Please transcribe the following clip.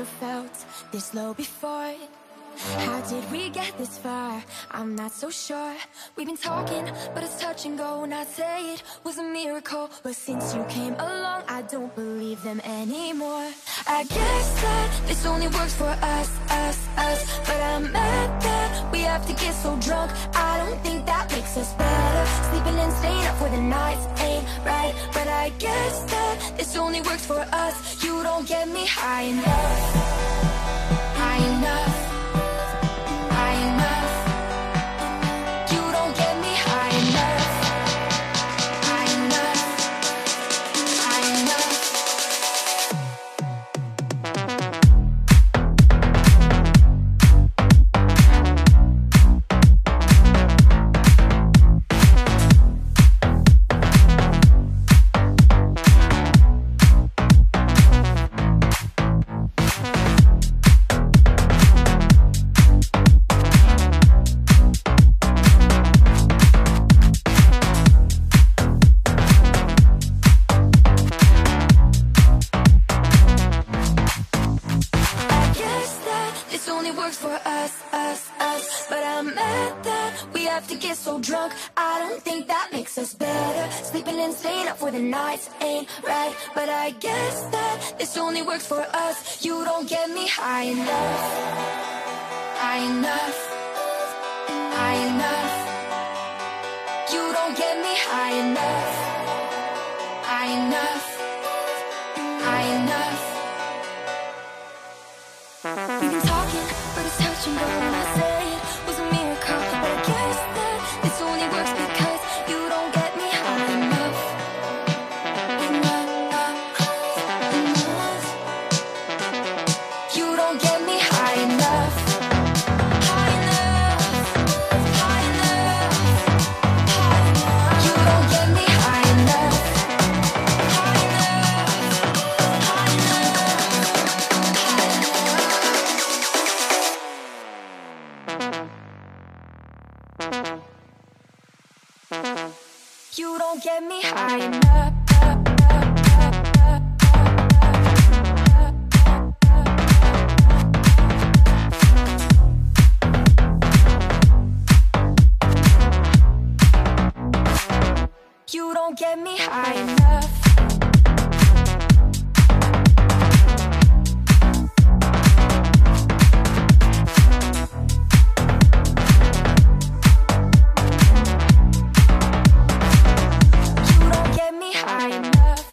never felt this low before. How did we get this far? I'm not so sure. We've been talking, but it's touch and go. And I'd say it was a miracle. But since you came along, I don't believe them anymore. I guess that this only works for us, us, us. But I'm mad that we have to get so drunk. I don't think that makes us better. Sleeping and staying up for the nights I guess that this only works for us. You don't get me high enough. High enough. This only works for us, us, us. But I'm mad that we have to get so drunk. I don't think that makes us better. Sleeping and staying up for the nights ain't right. But I guess that this only works for us. You don't get me high enough. High enough. High enough. You don't get me high You don't get me high enough. You don't get me high enough.